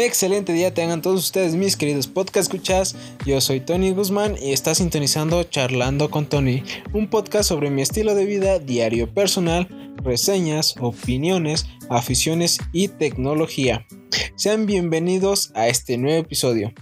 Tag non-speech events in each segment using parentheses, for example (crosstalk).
Excelente día tengan todos ustedes mis queridos podcast escuchas. Yo soy Tony Guzmán y está sintonizando Charlando con Tony, un podcast sobre mi estilo de vida diario personal, reseñas, opiniones, aficiones y tecnología. Sean bienvenidos a este nuevo episodio.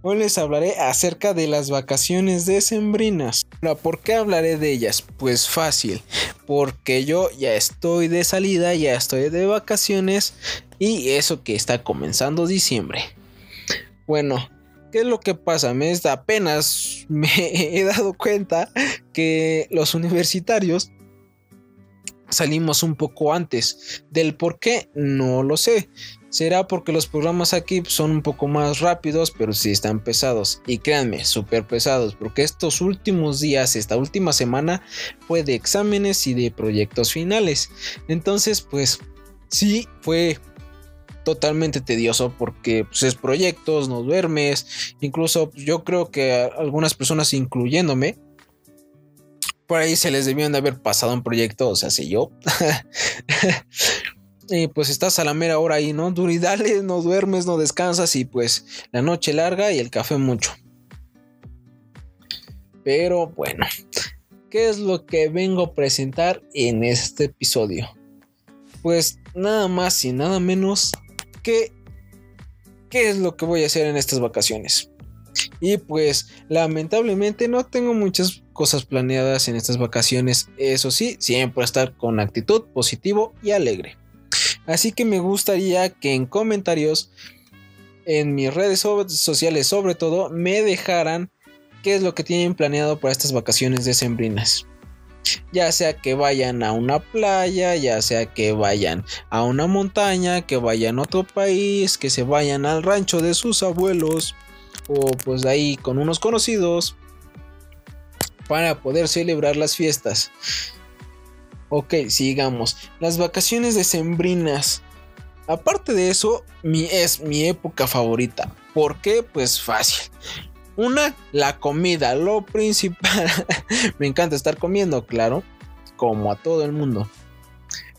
Hoy les hablaré acerca de las vacaciones decembrinas. ¿Por qué hablaré de ellas? Pues fácil, porque yo ya estoy de salida, ya estoy de vacaciones y eso que está comenzando diciembre. Bueno, ¿qué es lo que pasa? Me apenas (laughs) me he dado cuenta que los universitarios salimos un poco antes. Del por qué, no lo sé. Será porque los programas aquí son un poco más rápidos, pero sí están pesados. Y créanme, súper pesados, porque estos últimos días, esta última semana, fue de exámenes y de proyectos finales. Entonces, pues, sí, fue totalmente tedioso porque pues, es proyectos, no duermes. Incluso pues, yo creo que algunas personas, incluyéndome, por ahí se les debían de haber pasado un proyecto, o sea, si yo. (laughs) y pues estás a la mera hora ahí, ¿no? Duridales, no duermes, no descansas y pues la noche larga y el café mucho. Pero bueno, ¿qué es lo que vengo a presentar en este episodio? Pues nada más y nada menos que qué es lo que voy a hacer en estas vacaciones. Y pues lamentablemente no tengo muchas cosas planeadas en estas vacaciones. Eso sí, siempre estar con actitud positivo y alegre. Así que me gustaría que en comentarios, en mis redes sociales sobre todo, me dejaran qué es lo que tienen planeado para estas vacaciones decembrinas. Ya sea que vayan a una playa, ya sea que vayan a una montaña, que vayan a otro país, que se vayan al rancho de sus abuelos o pues de ahí con unos conocidos para poder celebrar las fiestas. Ok, sigamos. Las vacaciones decembrinas. Aparte de eso, mi, es mi época favorita. ¿Por qué? Pues fácil. Una, la comida, lo principal. (laughs) Me encanta estar comiendo, claro, como a todo el mundo.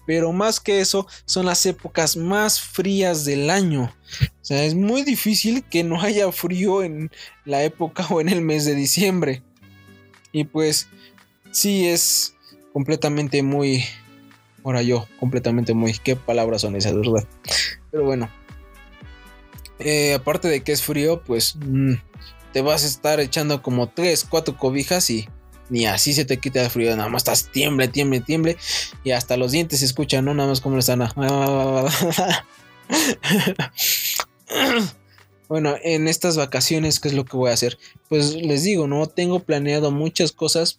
Pero más que eso, son las épocas más frías del año. O sea, es muy difícil que no haya frío en la época (laughs) o en el mes de diciembre. Y pues, sí es completamente muy... Ahora yo, completamente muy... ¿Qué palabras son esas, verdad? Pero bueno. Eh, aparte de que es frío, pues mm, te vas a estar echando como 3, 4 cobijas y ni así se te quita el frío, nada más estás tiemble, tiemble, tiemble y hasta los dientes se escuchan, ¿no? Nada más como están. (laughs) bueno, en estas vacaciones, ¿qué es lo que voy a hacer? Pues les digo, no tengo planeado muchas cosas,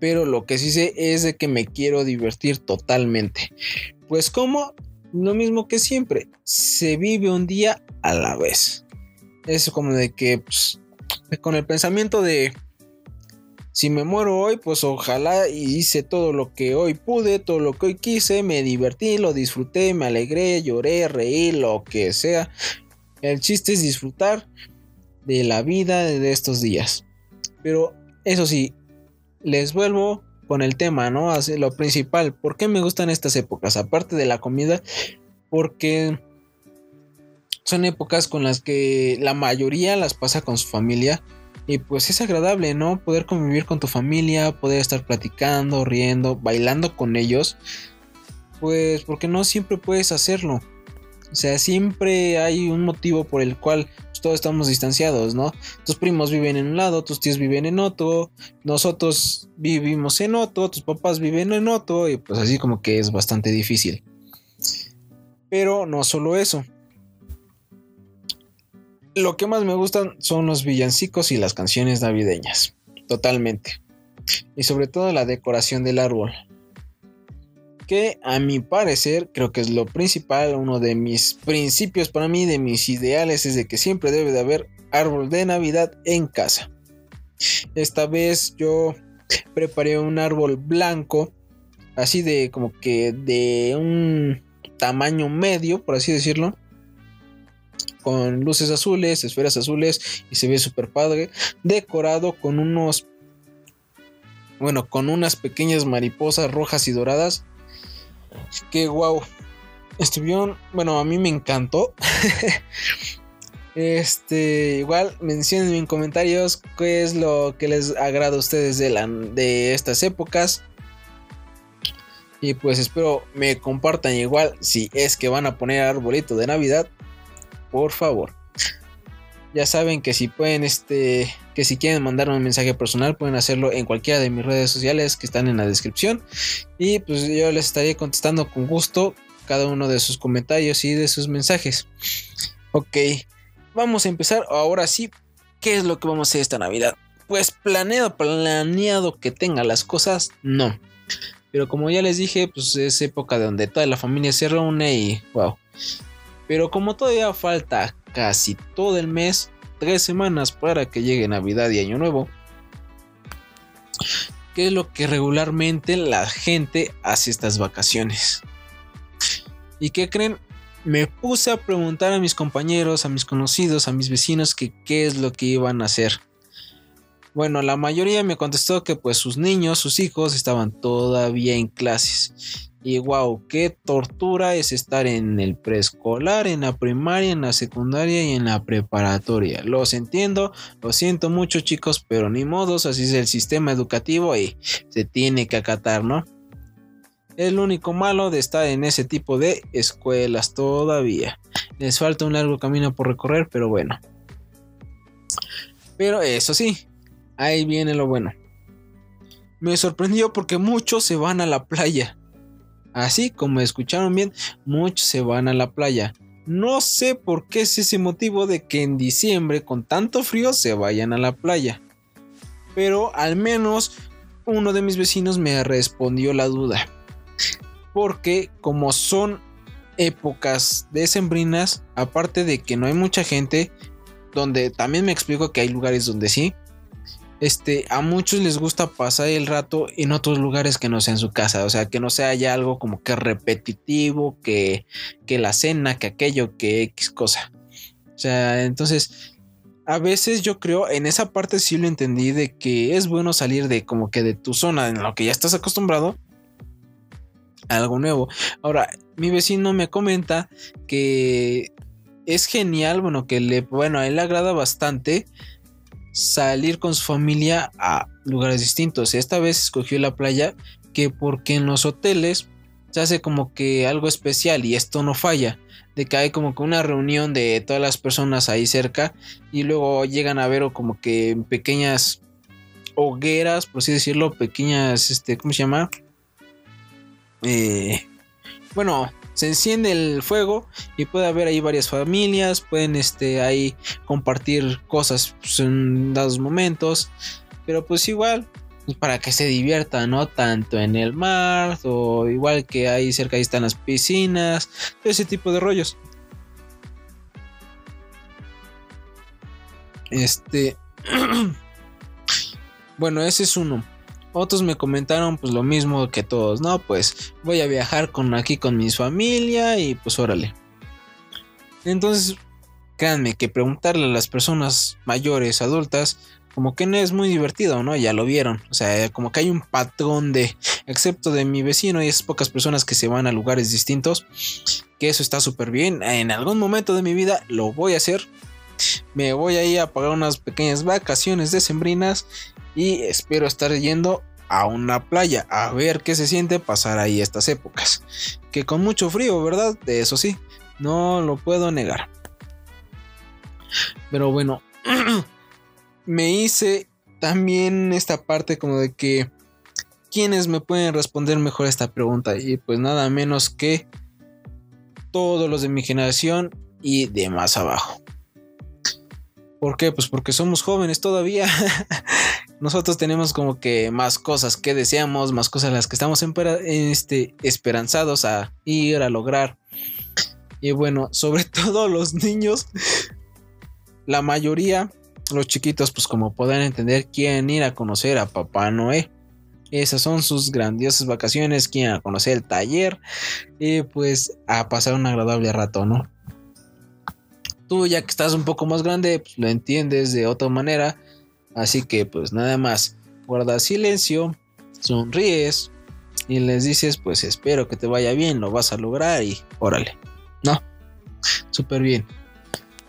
pero lo que sí sé es de que me quiero divertir totalmente. Pues como lo mismo que siempre, se vive un día a la vez. Es como de que pues, con el pensamiento de si me muero hoy, pues ojalá hice todo lo que hoy pude, todo lo que hoy quise, me divertí, lo disfruté, me alegré, lloré, reí, lo que sea. El chiste es disfrutar de la vida de estos días. Pero eso sí, les vuelvo con el tema, ¿no? Así, lo principal, ¿por qué me gustan estas épocas? Aparte de la comida, porque son épocas con las que la mayoría las pasa con su familia y pues es agradable, ¿no? Poder convivir con tu familia, poder estar platicando, riendo, bailando con ellos. Pues porque no siempre puedes hacerlo. O sea, siempre hay un motivo por el cual todos estamos distanciados, ¿no? Tus primos viven en un lado, tus tíos viven en otro, nosotros vivimos en otro, tus papás viven en otro, y pues así como que es bastante difícil. Pero no solo eso lo que más me gustan son los villancicos y las canciones navideñas. Totalmente. Y sobre todo la decoración del árbol. Que a mi parecer creo que es lo principal, uno de mis principios para mí, de mis ideales, es de que siempre debe de haber árbol de Navidad en casa. Esta vez yo preparé un árbol blanco, así de como que de un tamaño medio, por así decirlo con luces azules, esferas azules y se ve súper padre. Decorado con unos, bueno, con unas pequeñas mariposas rojas y doradas. Que wow. estuvieron, bueno, a mí me encantó. (laughs) Este, igual mencionen en comentarios qué es lo que les agrada a ustedes de, la, de estas épocas. Y pues espero me compartan igual si es que van a poner arbolito de Navidad. Por favor. Ya saben que si pueden, este, que si quieren mandarme un mensaje personal, pueden hacerlo en cualquiera de mis redes sociales que están en la descripción. Y pues yo les estaré contestando con gusto cada uno de sus comentarios y de sus mensajes. Ok vamos a empezar ahora sí. ¿Qué es lo que vamos a hacer esta Navidad? Pues planeado, planeado que tenga las cosas, no. Pero como ya les dije, pues es época donde toda la familia se reúne y wow. Pero como todavía falta casi todo el mes, tres semanas para que llegue Navidad y Año Nuevo, ¿qué es lo que regularmente la gente hace estas vacaciones? ¿Y qué creen? me puse a preguntar a mis compañeros, a mis conocidos, a mis vecinos que qué es lo que iban a hacer. Bueno, la mayoría me contestó que pues sus niños, sus hijos estaban todavía en clases. Y wow, qué tortura es estar en el preescolar, en la primaria, en la secundaria y en la preparatoria. Los entiendo, lo siento mucho chicos, pero ni modos, así es el sistema educativo y se tiene que acatar, ¿no? Es lo único malo de estar en ese tipo de escuelas todavía. Les falta un largo camino por recorrer, pero bueno. Pero eso sí, ahí viene lo bueno. Me sorprendió porque muchos se van a la playa. Así como escucharon bien, muchos se van a la playa. No sé por qué es ese motivo de que en diciembre con tanto frío se vayan a la playa. Pero al menos uno de mis vecinos me respondió la duda porque como son épocas decembrinas, aparte de que no hay mucha gente, donde también me explico que hay lugares donde sí, este, a muchos les gusta pasar el rato en otros lugares que no sea en su casa, o sea, que no sea ya algo como que repetitivo, que, que la cena, que aquello, que X cosa. O sea, entonces, a veces yo creo, en esa parte sí lo entendí, de que es bueno salir de como que de tu zona en lo que ya estás acostumbrado algo nuevo. Ahora, mi vecino me comenta que es genial, bueno, que le, bueno, a él le agrada bastante salir con su familia a lugares distintos. Esta vez escogió la playa que porque en los hoteles se hace como que algo especial y esto no falla. De que hay como que una reunión de todas las personas ahí cerca y luego llegan a ver como que pequeñas hogueras, por así decirlo, pequeñas, este, ¿cómo se llama? Eh, bueno, se enciende el fuego y puede haber ahí varias familias, pueden este, ahí compartir cosas pues, en dados momentos, pero pues igual pues, para que se divierta, ¿no? Tanto en el mar o igual que ahí cerca ahí están las piscinas, ese tipo de rollos. Este, (clears throat) bueno, ese es uno. Otros me comentaron pues lo mismo que todos, no, pues voy a viajar con aquí con mi familia y pues órale. Entonces, créanme que preguntarle a las personas mayores, adultas, como que no es muy divertido, ¿no? Ya lo vieron. O sea, como que hay un patrón de, excepto de mi vecino y esas pocas personas que se van a lugares distintos, que eso está súper bien. En algún momento de mi vida lo voy a hacer. Me voy a ir a pagar unas pequeñas vacaciones decembrinas y espero estar yendo a una playa a ver qué se siente pasar ahí estas épocas. Que con mucho frío, ¿verdad? De eso sí, no lo puedo negar. Pero bueno, (clears throat) me hice también esta parte como de que ¿quiénes me pueden responder mejor esta pregunta? Y pues nada menos que todos los de mi generación y de más abajo. ¿Por qué? Pues porque somos jóvenes todavía. (laughs) Nosotros tenemos como que más cosas que deseamos, más cosas las que estamos este, esperanzados a ir a lograr. Y bueno, sobre (laughs) todo los niños, la mayoría, los chiquitos, pues como pueden entender, quieren ir a conocer a Papá Noé. Esas son sus grandiosas vacaciones, quieren a conocer el taller y pues a pasar un agradable rato, ¿no? Tú ya que estás un poco más grande, pues, lo entiendes de otra manera. Así que pues nada más, guarda silencio, sonríes y les dices, pues espero que te vaya bien, lo vas a lograr y órale, ¿no? Súper bien.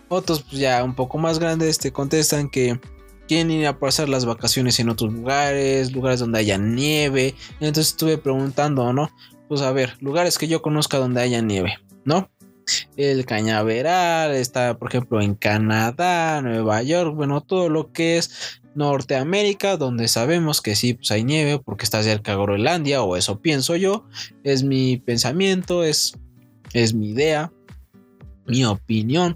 Otros pues, ya un poco más grandes te contestan que quieren ir a pasar las vacaciones en otros lugares, lugares donde haya nieve. Entonces estuve preguntando, ¿no? Pues a ver, lugares que yo conozca donde haya nieve, ¿no? El cañaveral está, por ejemplo, en Canadá, Nueva York, bueno, todo lo que es Norteamérica, donde sabemos que sí, pues hay nieve porque está cerca de Groenlandia, o eso pienso yo, es mi pensamiento, es, es mi idea, mi opinión.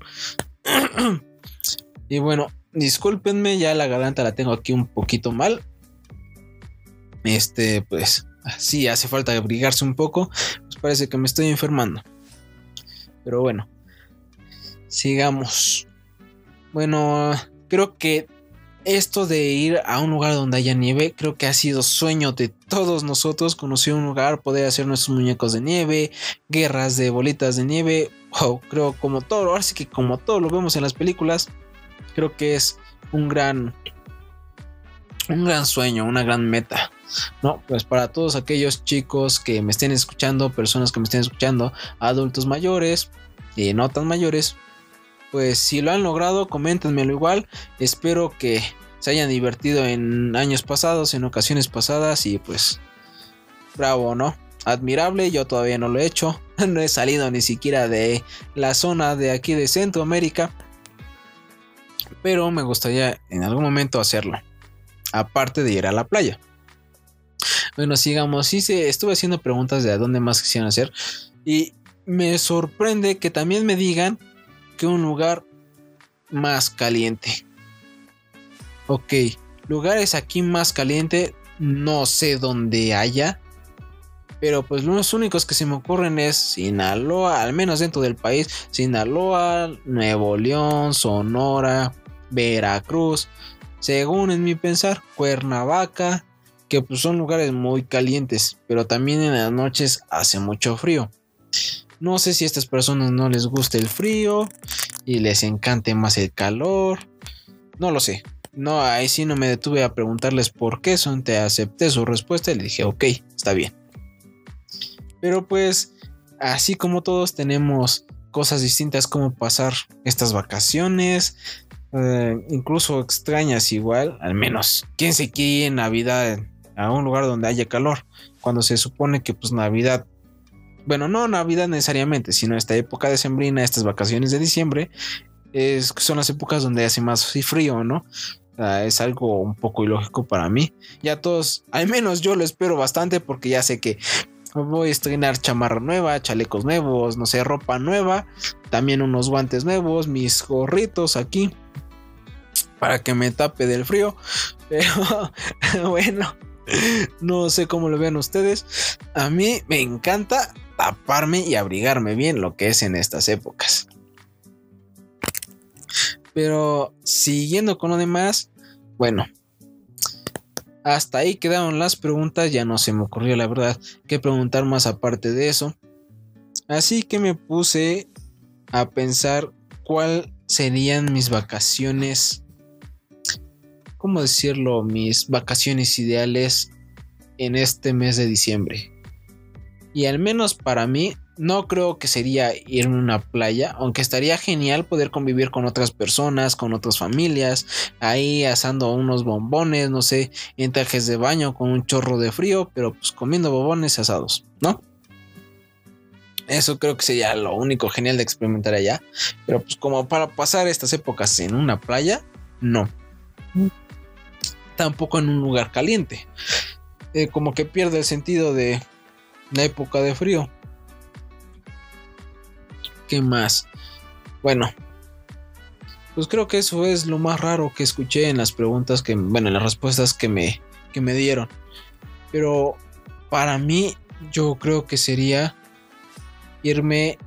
(clears throat) y bueno, discúlpenme, ya la garganta la tengo aquí un poquito mal. Este, pues, sí, hace falta abrigarse un poco, pues parece que me estoy enfermando. Pero bueno, sigamos. Bueno, creo que esto de ir a un lugar donde haya nieve, creo que ha sido sueño de todos nosotros. Conocer un lugar, poder hacer nuestros muñecos de nieve, guerras de bolitas de nieve. Creo como todo, ahora sí que como todo lo vemos en las películas, creo que es un gran, un gran sueño, una gran meta. No, pues para todos aquellos chicos que me estén escuchando, personas que me estén escuchando, adultos mayores y no tan mayores, pues si lo han logrado, coméntenmelo igual. Espero que se hayan divertido en años pasados, en ocasiones pasadas y pues bravo, ¿no? Admirable, yo todavía no lo he hecho, (laughs) no he salido ni siquiera de la zona de aquí de Centroamérica, pero me gustaría en algún momento hacerlo, aparte de ir a la playa. Bueno, sigamos, estuve haciendo preguntas de a dónde más quisieran hacer y me sorprende que también me digan que un lugar más caliente. Ok, lugares aquí más caliente, no sé dónde haya. Pero pues los únicos que se me ocurren es Sinaloa, al menos dentro del país. Sinaloa, Nuevo León, Sonora, Veracruz. Según en mi pensar, Cuernavaca, que pues son lugares muy calientes, pero también en las noches hace mucho frío. No sé si a estas personas no les gusta el frío y les encante más el calor. No lo sé. No, ahí sí no me detuve a preguntarles por qué son. Te acepté su respuesta y le dije, ok, está bien. Pero pues, así como todos tenemos cosas distintas como pasar estas vacaciones, eh, incluso extrañas igual, al menos, ¿quién se quiere en Navidad a un lugar donde haya calor? Cuando se supone que pues Navidad bueno, no Navidad necesariamente, sino esta época de sembrina, estas vacaciones de diciembre, es, son las épocas donde hace más frío, ¿no? es algo un poco ilógico para mí. Ya todos, al menos yo lo espero bastante porque ya sé que voy a estrenar chamarra nueva, chalecos nuevos, no sé, ropa nueva, también unos guantes nuevos, mis gorritos aquí para que me tape del frío. (laughs) Pero (laughs) bueno, no sé cómo lo vean ustedes. A mí me encanta taparme y abrigarme bien lo que es en estas épocas. Pero siguiendo con lo demás, bueno, hasta ahí quedaron las preguntas, ya no se me ocurrió la verdad que preguntar más aparte de eso. Así que me puse a pensar cuál serían mis vacaciones, ¿cómo decirlo? Mis vacaciones ideales en este mes de diciembre. Y al menos para mí, no creo que sería irme a una playa, aunque estaría genial poder convivir con otras personas, con otras familias, ahí asando unos bombones, no sé, en trajes de baño con un chorro de frío, pero pues comiendo bombones asados, ¿no? Eso creo que sería lo único genial de experimentar allá. Pero pues como para pasar estas épocas en una playa, no. Tampoco en un lugar caliente. Eh, como que pierde el sentido de la época de frío. ¿Qué más? Bueno, pues creo que eso es lo más raro que escuché en las preguntas que, bueno, en las respuestas que me, que me dieron. Pero para mí, yo creo que sería irme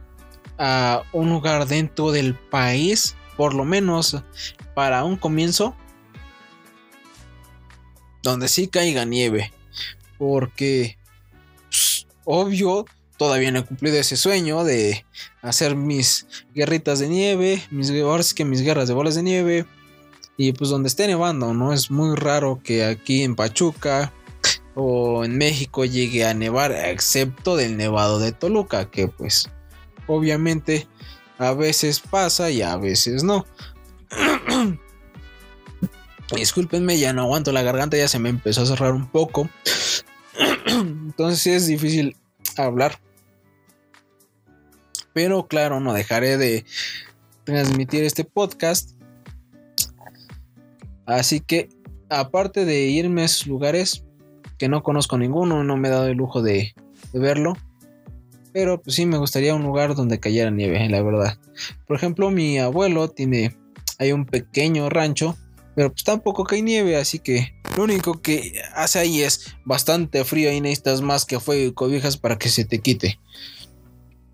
a un lugar dentro del país, por lo menos para un comienzo, donde sí caiga nieve. Porque obvio, todavía no he cumplido ese sueño de hacer mis guerritas de nieve, mis, ahora que mis guerras de bolas de nieve. Y pues donde esté nevando, ¿no? Es muy raro que aquí en Pachuca, o en México llegue a nevar, excepto del nevado de Toluca, que pues obviamente a veces pasa y a veces no. (clears throat) Discúlpenme, ya no aguanto la garganta, ya se me empezó a cerrar un poco. (clears throat) Entonces es difícil hablar. Pero claro, no dejaré de transmitir este podcast. Así que, aparte de irme a esos lugares que no conozco ninguno, no me he dado el lujo de, verlo. Pero pues sí me gustaría un lugar donde cayera nieve, la verdad. Por ejemplo, mi abuelo tiene hay un pequeño rancho, pero pues tampoco cae nieve, así que lo único que hace ahí es bastante frío y necesitas más que fuego y cobijas para que se te quite.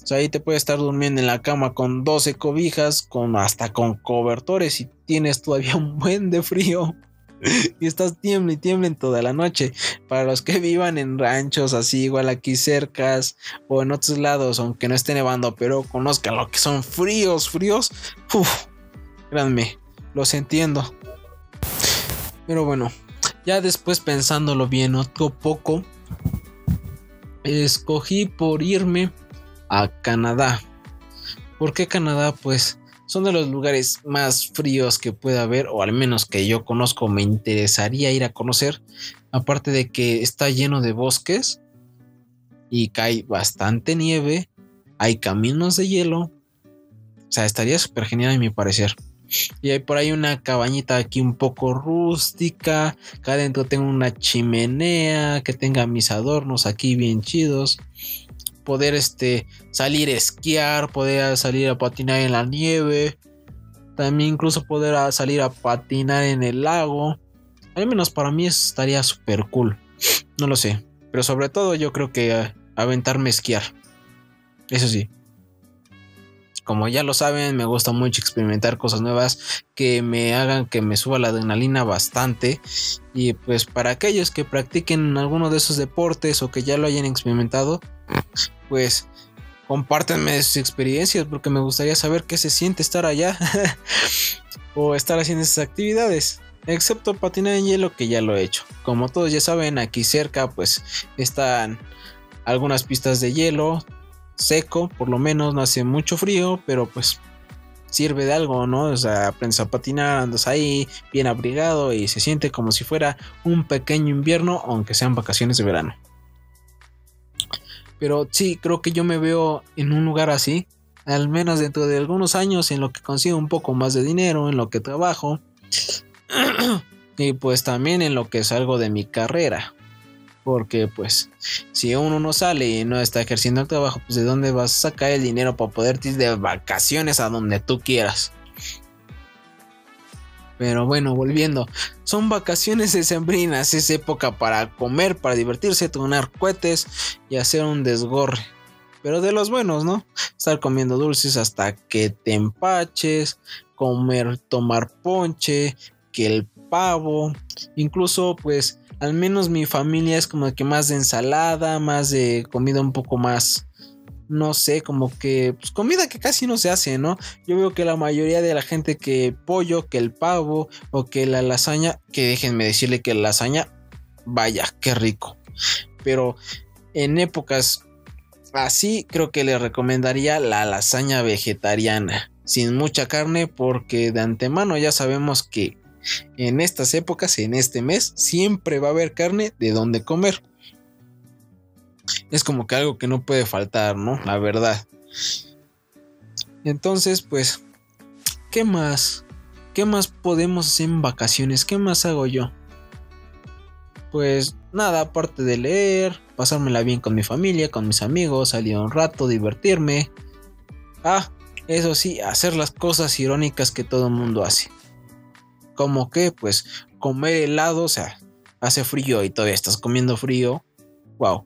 O sea, ahí te puedes estar durmiendo en la cama con 12 cobijas, con hasta con cobertores y tienes todavía (laughs) un buen de frío. y estás tiembla y tiembla en toda la noche. Para los que vivan en ranchos así, igual aquí cercas o en otros lados, aunque no esté nevando, pero conozcan lo que son fríos, fríos. Uf, créanme, los entiendo. Pero bueno, ya después pensándolo bien otro poco, escogí por irme a Canadá. ¿Por qué Canadá? Pues son de los lugares más fríos que pueda haber, o al menos que yo conozco, me interesaría ir a conocer. Aparte de que está lleno de bosques y cae bastante nieve, hay caminos de hielo. O sea, estaría súper genial a mi parecer. Y hay por ahí una cabañita aquí un poco rústica. Acá adentro tengo una chimenea que tenga mis adornos aquí bien chidos poder este, salir a esquiar, poder salir a patinar en la nieve, también incluso poder salir a patinar en el lago. Al menos para mí estaría súper cool. No lo sé. Pero sobre todo yo creo que eh, aventarme a esquiar. Eso sí. Como ya lo saben, me gusta mucho experimentar cosas nuevas que me hagan que me suba la adrenalina bastante. Y pues para aquellos que practiquen alguno de esos deportes o que ya lo hayan experimentado, pues compártenme sus experiencias porque me gustaría saber qué se siente estar allá (laughs) o estar haciendo esas actividades. Excepto patinar en hielo que ya lo he hecho. Como todos ya saben, aquí cerca pues están algunas pistas de hielo seco, por lo menos no hace mucho frío, pero pues sirve de algo, ¿no? O sea, aprendes a patinar, andas ahí bien abrigado y se siente como si fuera un pequeño invierno, aunque sean vacaciones de verano. Pero sí, creo que yo me veo en un lugar así, al menos dentro de algunos años, en lo que consigo un poco más de dinero, en lo que trabajo. (clears throat) y pues también en lo que salgo de mi carrera. Porque pues si uno no sale y no está ejerciendo el trabajo, pues de dónde vas a sacar el dinero para poder ir de vacaciones a donde tú quieras. Pero bueno, volviendo. Son vacaciones decembrinas, es época para comer, para divertirse, tronar cohetes y hacer un desgorre. Pero de los buenos, ¿no? Estar comiendo dulces hasta que te empaches, comer, tomar ponche, que el pavo, incluso pues al menos mi familia es como que más de ensalada, más de comida un poco más no sé, como que pues, comida que casi no se hace, ¿no? Yo veo que la mayoría de la gente que pollo, que el pavo o que la lasaña, que déjenme decirle que la lasaña, vaya, qué rico. Pero en épocas así creo que le recomendaría la lasaña vegetariana, sin mucha carne, porque de antemano ya sabemos que en estas épocas, en este mes, siempre va a haber carne de donde comer es como que algo que no puede faltar, ¿no? La verdad. Entonces, pues, ¿qué más? ¿Qué más podemos hacer en vacaciones? ¿Qué más hago yo? Pues nada, aparte de leer, pasármela bien con mi familia, con mis amigos, salir un rato, divertirme. Ah, eso sí, hacer las cosas irónicas que todo el mundo hace. Como que, pues, comer helado, o sea, hace frío y todavía estás comiendo frío. Wow.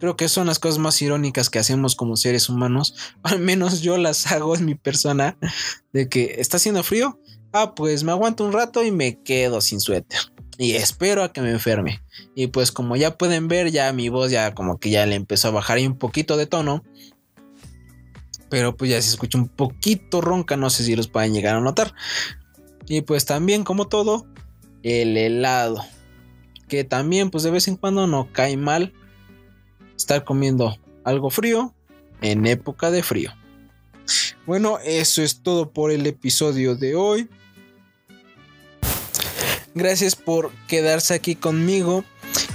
Creo que son las cosas más irónicas que hacemos como seres humanos. (laughs) Al menos yo las hago en mi persona. De que está haciendo frío. Ah, pues me aguanto un rato y me quedo sin suéter. Y espero a que me enferme. Y pues como ya pueden ver, ya mi voz ya como que ya le empezó a bajar un poquito de tono. Pero pues ya se escucha un poquito ronca. No sé si los pueden llegar a notar. Y pues también como todo, el helado que también pues de vez en cuando no cae mal estar comiendo algo frío en época de frío. Bueno, eso es todo por el episodio de hoy. Gracias por quedarse aquí conmigo.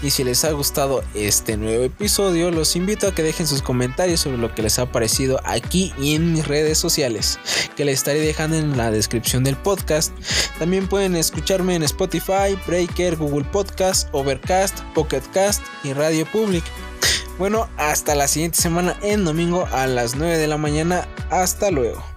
Y si les ha gustado este nuevo episodio, los invito a que dejen sus comentarios sobre lo que les ha parecido aquí y en mis redes sociales, que les estaré dejando en la descripción del podcast. También pueden escucharme en Spotify, Breaker, Google Podcast, Overcast, Pocket Cast y Radio Public. Bueno, hasta la siguiente semana en domingo a las 9 de la mañana. Hasta luego.